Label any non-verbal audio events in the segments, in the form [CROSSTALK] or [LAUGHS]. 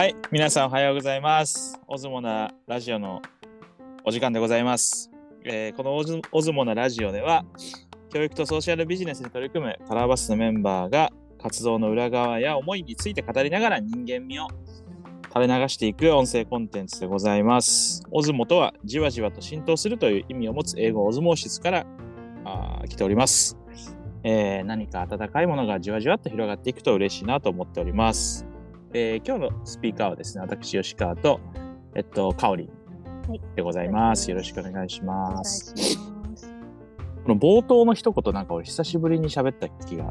はい、皆さんおはようございます。オズモナラジオのお時間でございます。えーこのオズモナラジオでは、教育とソーシャルビジネスに取り組むカラーバスのメンバーが活動の裏側や思いについて語りながら人間味を垂れ流していく音声コンテンツでございます。オズモとはじわじわと浸透するという意味を持つ英語オズモーシスからあ来ております。えー何か温かいものがじわじわと広がっていくと嬉しいなと思っております。えー今日のスピーカーはですね、私、吉川と、えっと、かおりでございます。よろよろしくお願いします。します。この冒頭の一言なんか俺久しぶりに喋った気が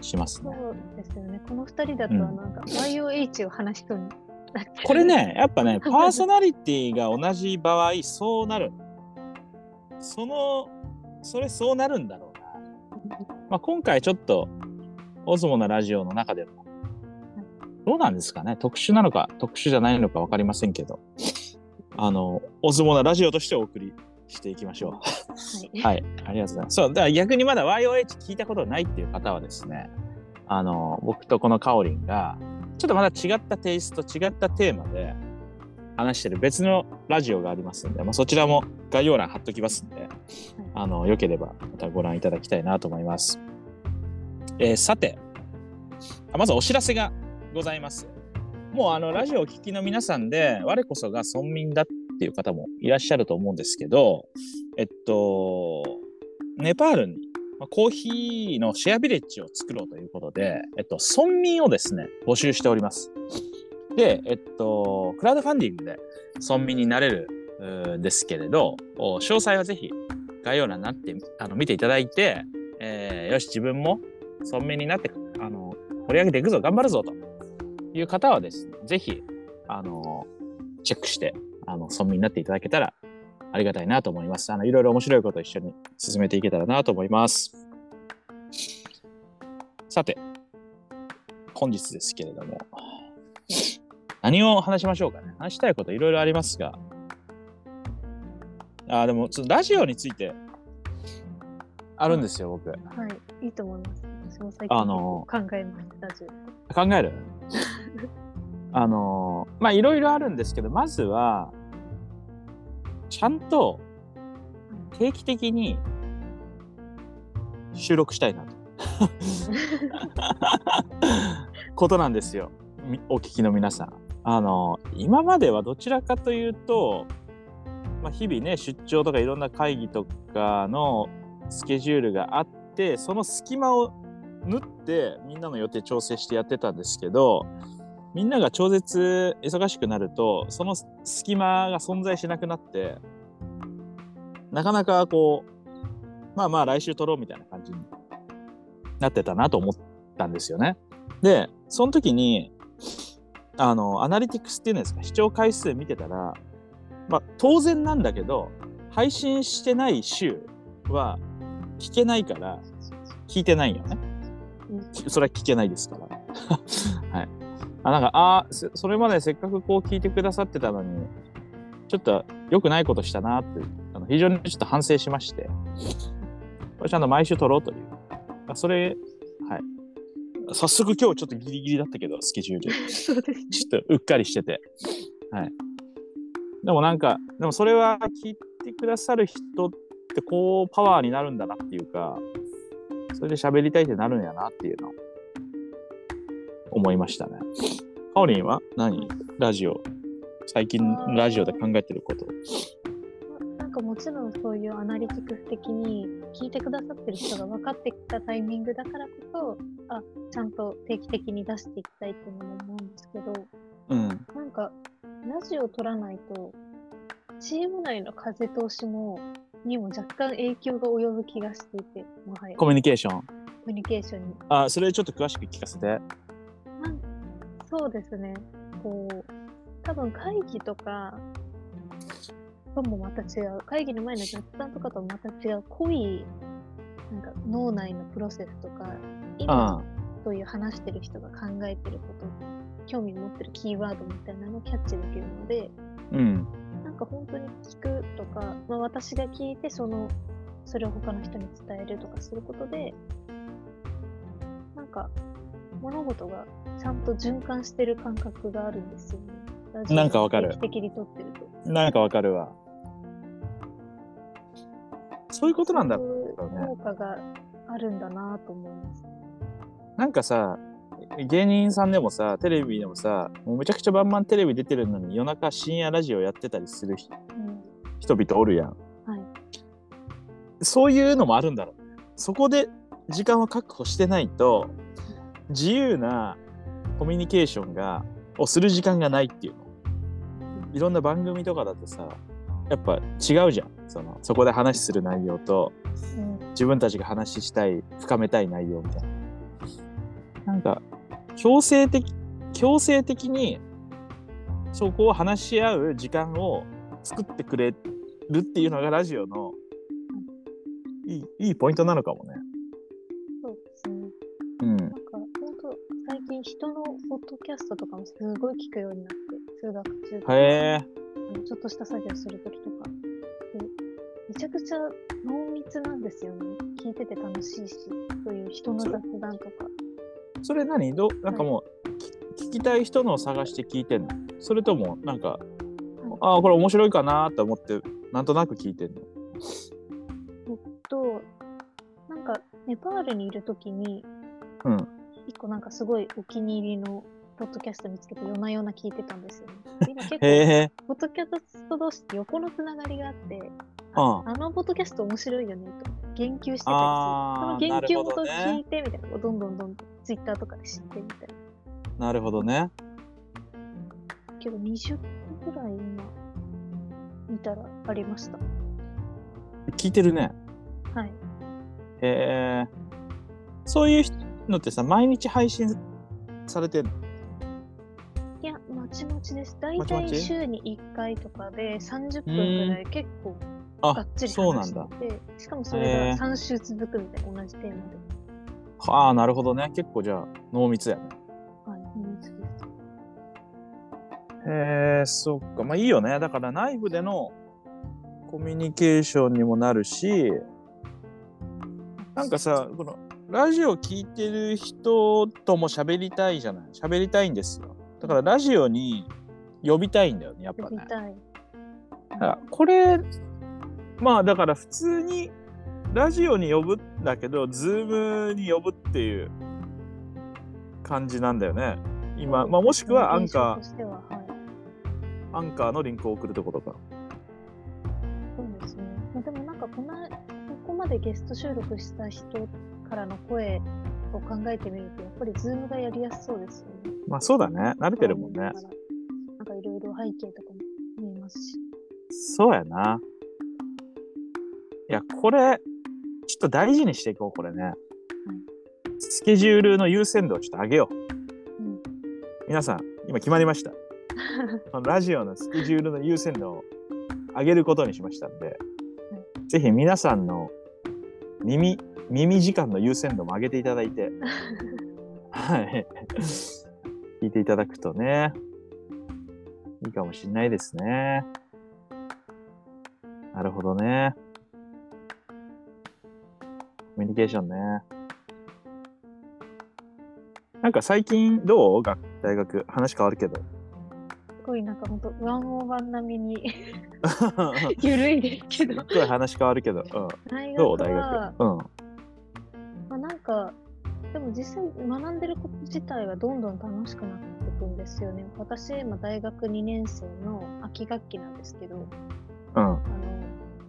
しますそうね。ですよね。この二人だと、うんなんか YOH を話しそうになっちゃうこれ。ね、やっぱね、[LAUGHS] パーソナリティが同じ場合、そうなる。その、それそうなるんだろうな。まあ、今回ちょっと、オズモなラジオの中でも、どうなんですかね？特殊なのか、特殊じゃないのか分かりませんけど、あの、オズモなラジオとしてお送りしていきましょう。はい。はい、ありがとうございます。そう、だから逆にまだ YOH 聞いたことないっていう方はですね、あの、僕とこのカオリンが、ちょっとまた違ったテイスト、違ったテーマで話してる別のラジオがありますんで、まあ、そちらも概要欄貼っときますんで、あの、よければまたご覧いただきたいなと思います。えーさて、あまずお知らせがございます。もうあの、ラジオをお聞きの皆さんで、我こそが村民だっていう方もいらっしゃると思うんですけど、えっと、ネパールに、コーヒーのシェアビレッジを作ろうということで、えっと、村民をですね、募集しております。で、えっと、クラウドファンディングで村民になれるうーですけれど、詳細はぜひ概要欄になってあの見ていただいて、えーよし、自分も村民になってあの盛り上げていくぞ、頑張るぞという方はですね、ぜひ、あの、チェックして、あの、村民になっていただけたらありがたいなと思います。あの、いろいろ面白いことを一緒に進めていけたらなと思います。さて、本日ですけれども、何を話しましょうかね。話したいこといろいろありますが、あーでも、ちょっとラジオについてあるんですよ、僕。はい。いいと思います。私も最あ近の考えました。ラジ考える？あのまあいろいろあるんですけどまずはちゃんと定期的に収録したいなとことなんですよお聞きの皆さん。あの今まではどちらかというと、まあ、日々ね出張とかいろんな会議とかのスケジュールがあってその隙間を縫ってみんなの予定調整してやってたんですけどみんなが超絶忙しくなるとその隙間が存在しなくなってなかなかこうまあまあ来週撮ろうみたいな感じになってたなと思ったんですよね。でその時にあのアナリティクスっていうんですか視聴回数見てたらまあ当然なんだけど配信してない週は聞けないから聞いてないよね。うんそれは聞けないですから。[LAUGHS] はい。あ、なんか、あーそそれまでせっかくこう聞いてくださってたのに、ちょっと良くないことしたなって、あの非常にちょっと反省しまして、これちゃんと毎週撮ろうという。あそれ、はい。早速今日ちょっとギリギリだったけど、スケジュール。[LAUGHS] そうですね。ちょっとうっかりしてて。はい。でもなんか、でもそれは聞いてくださる人ってこうパワーになるんだなっていうか、それで喋りたいってなるんやなっていうのを思いましたね。かおりんは？何？ラジオ、最近ラジオで考えてること。なんかもちろんそういうアナリティクス的に聞いてくださってる人が分かってきたタイミングだからこそ、あ、ちゃんと定期的に出していきたいっていうのも思うんですけど、うん。なんか、ラジオを撮らないと、チーム内の風通しも、にも若干影響が及ぶ気がしていて、もはや、ココミュニケーション？ミュニケーションに。あ、それちょっと詳しく聞かせて。そうですね、こう、多分会議とかともまた違う、会議の前の雑談とかともまた違う、濃い、なんか脳内のプロセスとか、今、そういう話してる人が考えてること、興味を持ってるキーワードみたいなのをキャッチできるので、うん。なんか本当に聞くとか、まあ、私が聞いてそのそれを他の人に伝えるとかすることでなんか物事がちゃんと循環してる感覚があるんですよね。なんかわかる的に撮ってると。なんかわかるわ。そういうことなんだろうね効果があるんだなと思います。なんかさ、芸人さんでもさ、テレビでもさ、もうめちゃくちゃバンバンテレビ出てるのに夜中深夜ラジオやってたりする人うん人々おるやん。はいそういうのもあるんだろう。そこで時間を確保してないと、自由なコミュニケーションが、をする時間がないっていうの。いろんな番組とかだとさ、やっぱ違うじゃん。そのそこで話する内容と、うん自分たちが話したい深めたい内容みたいななんか強制的強制的にそこを話し合う時間を作ってくれるっていうのがラジオのいいいいポイントなのかもね。ャストとかもすごい聞くようになって、通学中とか、へえ。あのちょっとした作業するときとかで、めちゃくちゃ濃密なんですよね。聞いてて楽しいし、そういう人の雑談とか。それ何？どなんかもう、き聞きたい人のを探して聞いてんの？それともなんか、ああこれ面白いかなと思ってなんとなく聞いてんの？と、なんかネパールにいるときに、うん。一個なんかすごいお気に入りのポッドキャスト見つけて夜な夜な聞いてたんですよね。[LAUGHS] で今結構。ポッドキャスト同士って横のつながりがあって、ああのポッドキャスト面白いよねと言及してたりする。その言及元聞いてみたいなのをどんどんどんどんツイッターとかで知ってみたいな。なるほどね。けど20個ぐらい今見たらありました。聞いてるね。はい。へえ。そういうのってさ、毎日配信されてるいや、まちまちです。だいたいまち？まち週に1回とかで30分ぐらい結構があっつり話し。てて、しかもそれが3週続くみたいな同じテーマで。ああ、なるほどね。結構じゃあ、濃密やね。はい、人気です。へえ、そっか。まあいいよね。だから内部でのコミュニケーションにもなるし、なんかさ、このラジオ聞いてる人とも喋りたいじゃない？喋りたいんですよ。だからラジオに呼びたいんだよね、やっぱね。これまあだから普通にラジオに呼ぶんだけど Zoom に呼ぶっていう感じなんだよね今、まあ、もしくはアンカ現象としては、はい。ーアンカーのリンクを送るってことかそうですね。まあでもなんかこの、ここまでゲスト収録した人からの声を考えてみると、やっぱりズームがやりやすそうですよね。まあそうだね。慣れてるもんね。なんかいろいろ背景とかも見えますし。そうやな。いやこれちょっと大事にしていこうこれね、スケジュールの優先度をちょっと上げよう。うん。皆さん今決まりました。[LAUGHS] ラジオのスケジュールの優先度を上げることにしましたんで、ぜひ皆さんの耳、耳時間の優先度も上げていただいて、[LAUGHS] はい。聞いていただくとね、いいかもしれないですね。なるほどね。コミュニケーションね。なんか最近どう？学大学話変わるけど。すごいなんかほんと、ワンオーワン並みに [LAUGHS] ゆるいですけど。すごい話変わるけど。うん、大どう？大学。うん。まあ、なんか、でも実際学んでること自体はどんどん楽しくなっていくんですよね。私、今大学2年生の秋学期なんですけど、うん。あの、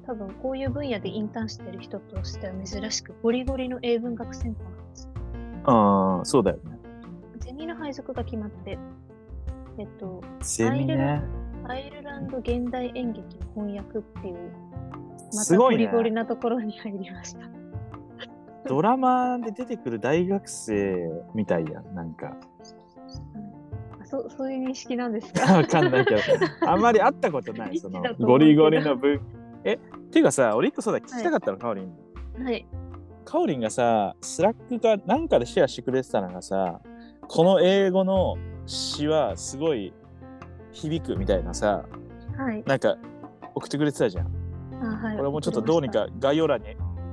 多分こういう分野でインターンしてる人としては珍しくゴリゴリの英文学専攻なんです。ああ、そうだよね。ゼミの配属が決まって、えっと、セミね。アイルランド現代演劇の翻訳っていう、ますたごいねゴリゴリなところに入りました。ドラマで出てくる大学生みたいやん、なんか。あそそういう認識なんですか？[LAUGHS] わかんないけど、[LAUGHS] あんまり会ったことない、そのゴリゴリの文。え、っていうかさ、俺一個そうだ、聞きたかったの、カオリン。はい。カオリンがさ、 Slack かなんかでシェアしてくれてたのがさ、この英語の詩はすごい響くみたいなさ、はい。なんか送ってくれてたじゃん。あはい、俺もちょっとどうにか概要欄に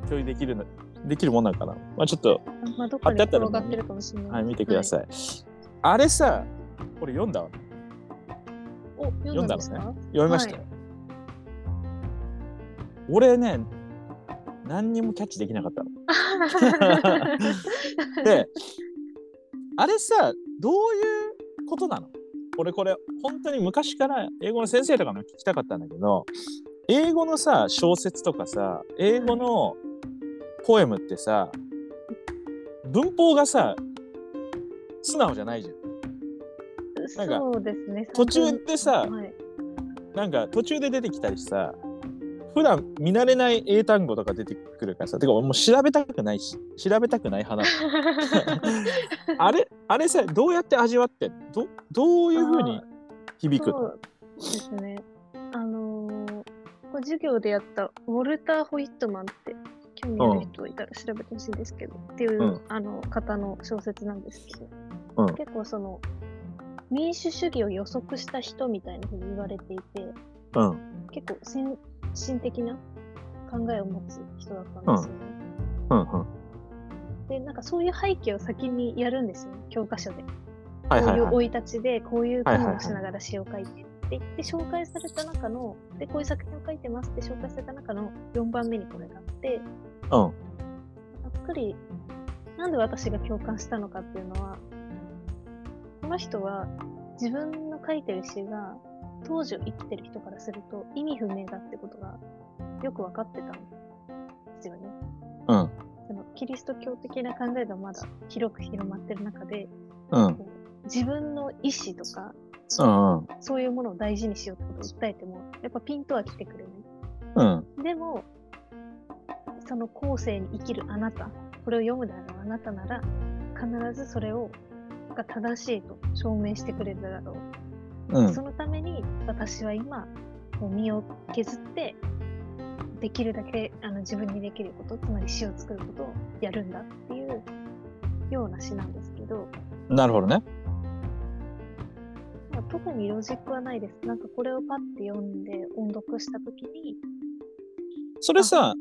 共有できるのできるもんなんかな。まあちょっと、まあ、どっかってるかもしれない。はい、見てください。あれさ、これ読んだ？わ。お、読んだんですか？読みましたよ。はい俺ね、何にもキャッチできなかったの。[LAUGHS] で、あれさ、どういうことなの？俺これ、本当に昔から英語の先生とかの聞きたかったんだけど、英語のさ、小説とかさ、英語のポエムってさ、文法がさ、素直じゃないじゃん。なんかそうですね。途中でさはい、なんか途中で出てきたりさ、普段見慣れない英単語とか出てくるからさ、てかもう調べたくないし、調べたくない派なの。[LAUGHS] あれ、あれさ、どうやって味わってどどういうふうに響くの？そうですね。あのー授業でやったウォルター・ホイットマンって興味ある人いたら調べてほしいんですけど、っていう、うんあの方の小説なんですけど、うん結構その民主主義を予測した人みたいなふうに言われていてうん。結構先進的な考えを持つ人だったんですよね。うんうん。でなんかそういう背景を先にやるんですよね教科書で。こういう生い立ちでこういう国はいはいはいをしながら詩を書いてって言って紹介された中のでこういう作品を書いてますって紹介された中の4番目にこれがあってうん。ざっくりなんで私が共感したのかっていうのはこの人は自分の書いてる詩が当時を生きてる人からすると意味不明だってことがよく分かってたんですよね。うん。そのキリスト教的な考えがまだ広く広まってる中でうん。自分の意思とかうんうん。そういうものを大事にしようってことを訴えても、やっぱピンとは来てくれうん。ない。でも、その後世に生きるあなた、これを読むであろうあなたなら、必ずそれをが正しいと証明してくれるだろう。うんそ。のために私は今、もう身を削って、できるだけあの自分にできること、つまり詩を作ることをやるんだっていうような詩なんですけど、なるほどね。まあ、特にロジックはないです。なんかこれをパッて読んで音読したときにそれさ、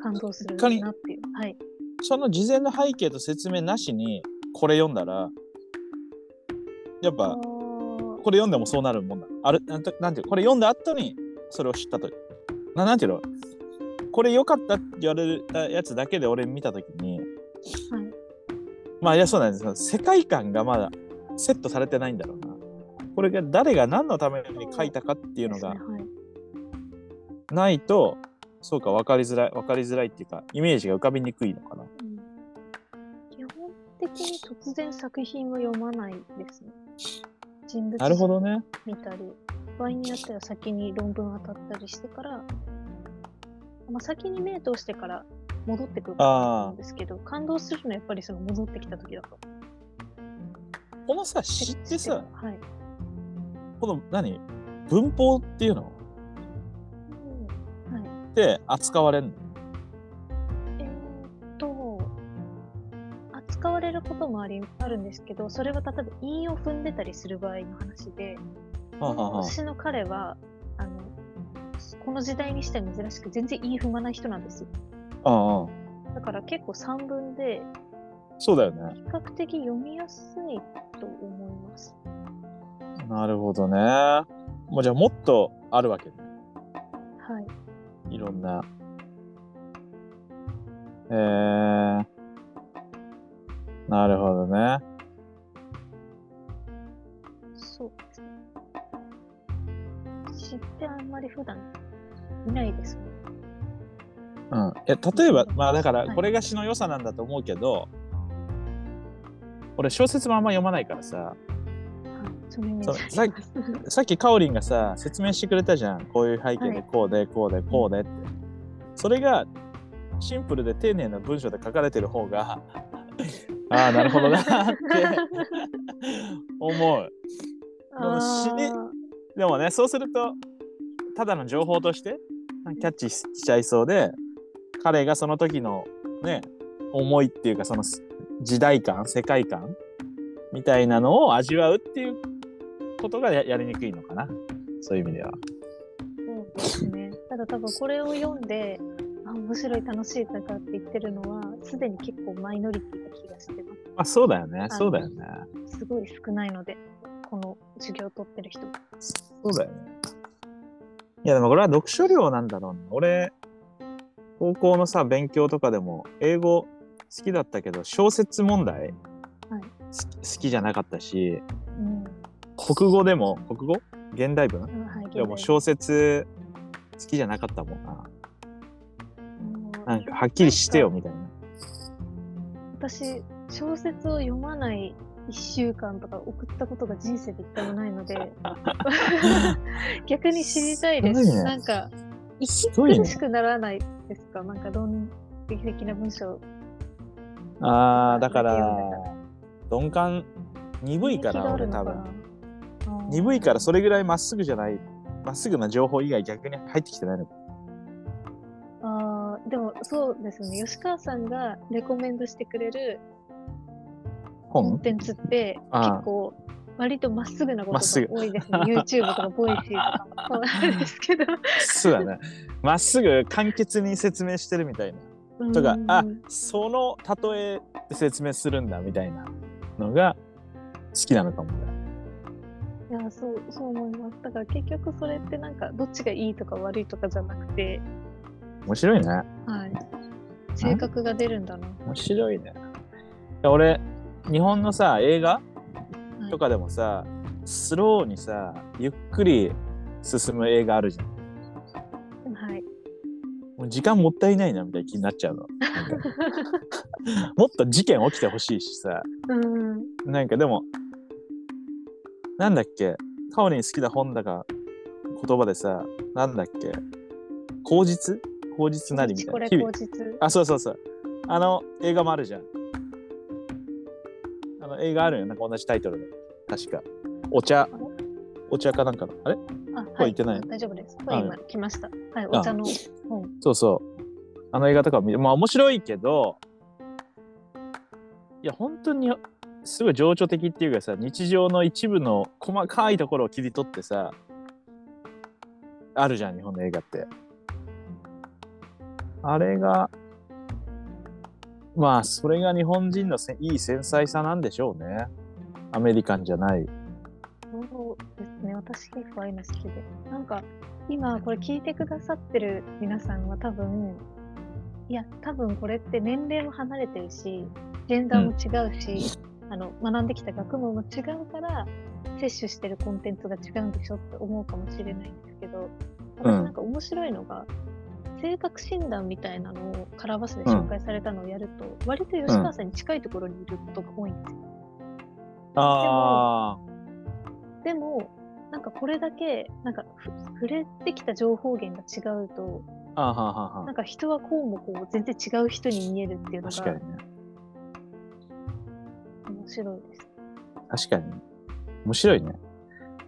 感動する仮なっていう。はい。その事前の背景と説明なしにこれ読んだら、やっあぱーこれ読んでもそうなるもんなのあるなんてなんていうこれ読んだ後にそれを知ったとななんていうの？これ良かったって言われたやつだけで俺見たときにはい。まあいやそうなんですけど世界観がまだセットされてないんだろうなこれが誰が何のために書いたかっていうのが。ないとそうか分かりづらい分かりづらいっていうかイメージが浮かびにくいのかなうん基本的に突然作品は読まないですね。人物なるほどね見たり、場合によっては先に論文当たったりしてから、まあ、先に目通してから戻ってくるんですけど、感動するのはやっぱりその戻ってきた時だと。このさ詩ってさはい。この何？文法っていうの？って扱われるの？えーっと、扱われることもありあるんですけど、それは例えば韻を踏んでたりする場合の話で、はあはあはあ私の彼は、あの、この時代にしては珍しく全然韻踏まない人なんですよ。ああだから結構散文で、そうだよね比較的読みやすいと思います。なるほどねもうじゃあもっとあるわけねはい。いろんな。えー、なるほどね。そうですね。知ってあんまり普段見ないですね。うん、え例えばまあだからはい。これが詩の良さなんだと思うけど、俺小説もあんま読まないからさはい。そのイメージそうあります。さっきかおりんがさ説明してくれたじゃんこういう背景はいでこうでこうでこうでって、それがシンプルで丁寧な文章で書かれてる方が [LAUGHS] ああなるほどなって [LAUGHS] 思うあ死ねーでもねそうするとただの情報としてキャッチしちゃいそうで彼がその時のね思いっていうかその時代感世界観みたいなのを味わうっていうことがややりにくいのかなそういう意味では。そうですね。ただ多分これを読んで、あ面白い楽しいとかって言ってるのはすでに結構マイノリティな気がしてますあ、そうだよね。そうだよね。すごい少ないのでこの授業を取ってる人そうだよね。いや、でもこれは読書量なんだろうね。俺、高校のさ、勉強とかでも、英語好きだったけど、小説問題、はい好きじゃなかったし、うん国語でも、国語？現代文？うんはいでも小説好きじゃなかったもんな。なんかはっきりしてよみたいな。私小説を読まない1週間とか送ったことが人生で一回もないので [LAUGHS] 逆に知りたいです。ね。なんか息苦しくならないですか？なんか論理的な文章あー、だから鈍感、鈍いから、俺多分。鈍いからそれぐらいまっすぐじゃない、まっすぐな情報以外逆に入ってきてないのか。あーでもそうですね吉川さんがレコメンドしてくれるコンテンツって結構割とまっすぐなことが多いですね [LAUGHS] YouTube とか Voicy とかもそうなんですけどそうだね。まっすぐ簡潔に説明してるみたいな。とか、あ、その例えで説明するんだみたいなのが好きなのかもね。いやそうそう思いますだから結局それってなんかどっちがいいとか悪いとかじゃなくて面白いね。はい性格が出るんだな面白いね。俺、日本のさ、映画はいとかでもさ、スローにさ、ゆっくり進む映画あるじゃん。はいもう時間もったいないなみたいな気になっちゃうの。[LAUGHS] もっと事件起きてほしいしさ。うんなんかでも、なんだっけ、カオリン好きな本だか言葉でさ、なんだっけ、口実？口実なりみたいな？あ、そうそうそう。あの映画もあるじゃん。あの映画あるよ。なんか同じタイトルで。確か。お茶。お茶かなんかの。あれ？あ声言ってない大丈夫です声今来ましたはいあお茶の本そうそう。あの映画とか見まあ面白いけど、いや、本当にすごい情緒的っていうかさ、日常の一部の細かいところを切り取ってさ、あるじゃん、日本の映画って。あれが、まあ、それが日本人のせいい繊細さなんでしょうね。アメリカンじゃない。そうですね私結構ああいうの好きでなんか今これ聞いてくださってる皆さんは多分いや多分これって年齢も離れてるしジェンダーも違うし、あの学んできた学問も違うから摂取してるコンテンツが違うんでしょって思うかもしれないんですけど私うんなんか面白いのが、性格診断みたいなのをカラーバスで紹介されたのをやると、割と吉川さんに近いところにいることが多いんですよ。あでも、なんかこれだけ、なんかふ触れてきた情報源が違うと、なんか人はこうもこう全然違う人に見えるっていうのあ。確かがにね。面白いです。確かに。面白いね。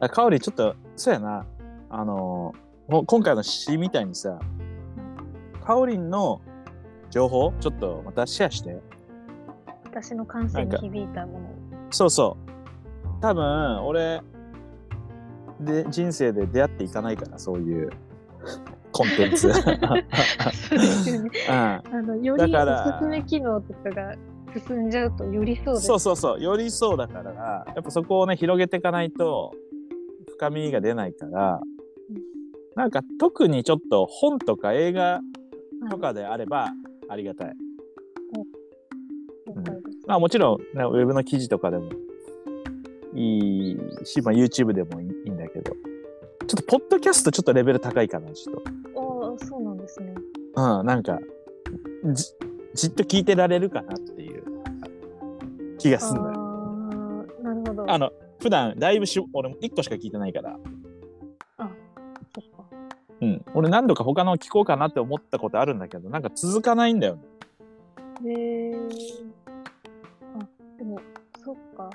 あかおり、ちょっと、そうやな。あの今回の詩みたいにさ、かおりんの情報、ちょっとまたシェアして。私の感性に響いたものを。そうそう。多分、俺、で、人生で出会っていかないから、そういうコンテンツ。うん。そうですよね。[LAUGHS] あのよりおすすめ機能とかが進んじゃうとよりそう。そうそうそう。よりそうだから、やっぱそこをね、広げていかないと、深みが出ないからうん、なんか特にちょっと本とか映画はいとかであればありがたい。了解ですまあもちろん、ね、ウェブの記事とかでもいいし、まあ、YouTube でもいいんだけど、ちょっとポッドキャストちょっとレベル高いかな、ちょっああ、そうなんですね。と。うん、なんか、じじっと聞いてられるかなって気がすんのよ。ああ、なるほど。あの、普段だいぶし、俺も1個しか聞いてないから、そっか。うん、俺何度か他の聞こうかなって思ったことあるんだけど、なんか続かないんだよね。へえ。あ、でも、そっか。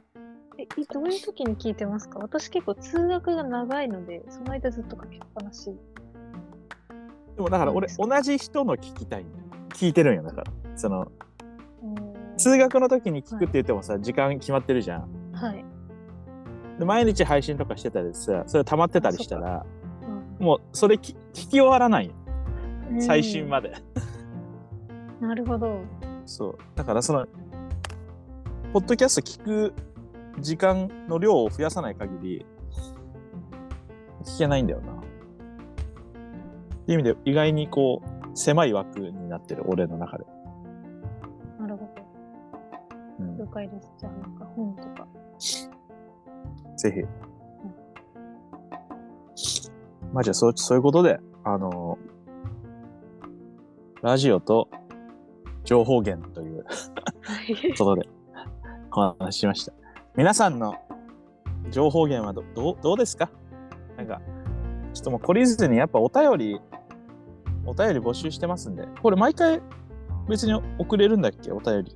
え、いどういう時に聞いてますか？私結構通学が長いので、その間ずっとかけっぱなし。でもだから俺、同じ人の聞きたいの。聞いてるんよ、だから。その、うん通学の時に聞くって言ってもさ、時間決まってるじゃん。はい。で毎日配信とかしてたりさ、それ溜まってたりしたら、うんもうそれき聞き終わらないよ。うん最新まで。なるほど。そう。だからその、ポッドキャスト聞く時間の量を増やさない限り、聞けないんだよな。っていう意味で、意外にこう、狭い枠になってる、俺の中で。了解です。じゃあ、なんか本とか。ぜひ。まあじゃあそう、そういうことで、あのラジオと情報源ということで、お話ししました。皆さんの情報源はどどうどうですか？なんか、ちょっともう懲りずに、やっぱお便り、お便り募集してますんで、これ毎回別に送れるんだっけ？お便り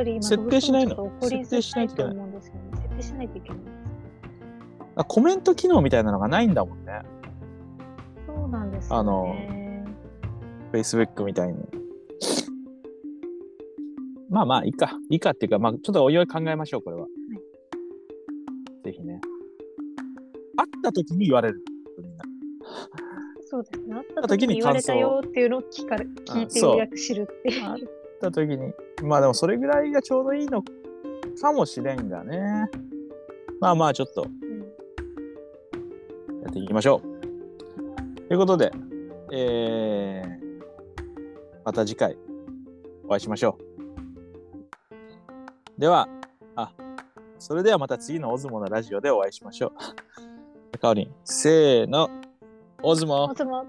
って。お便り、まあ設定しない？の設定しないといけない。あコメント機能みたいなのがないんだもんね。そうなんですよあのね。Facebook みたいに。まあまあ、いいか。いいかっていうか、まあ、ちょっとおいおい考えましょう、これは。ぜひね。会った時に言われる。みんなそうですね。会った時時に言われに感想たよっていうのを聞かれ聞いてそうようやく知るっていう。会った時に。まあでも、それぐらいがちょうどいいのかもしれんがね。まあまあ、ちょっとやっていきましょう。ということで、えー、また次回お会いしましょう。では、あ、それではまた次のオズモのラジオでお会いしましょう。かおりん、せーの、オズモあ、でも